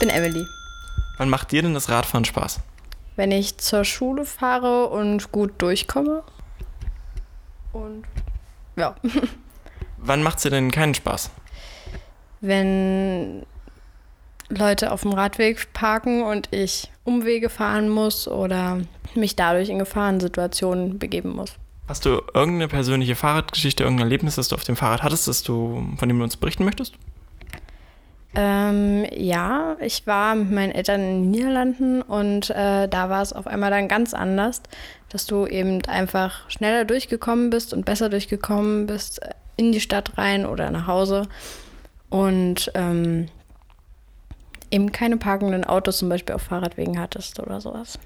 bin Emily. Wann macht dir denn das Radfahren Spaß? Wenn ich zur Schule fahre und gut durchkomme. Und ja. Wann macht es dir denn keinen Spaß? Wenn Leute auf dem Radweg parken und ich Umwege fahren muss oder mich dadurch in Gefahrensituationen begeben muss. Hast du irgendeine persönliche Fahrradgeschichte, irgendein Erlebnis, das du auf dem Fahrrad hattest, das du, von dem du uns berichten möchtest? Ähm, ja, ich war mit meinen Eltern in den Niederlanden und äh, da war es auf einmal dann ganz anders, dass du eben einfach schneller durchgekommen bist und besser durchgekommen bist äh, in die Stadt rein oder nach Hause und ähm, eben keine parkenden Autos zum Beispiel auf Fahrradwegen hattest oder sowas.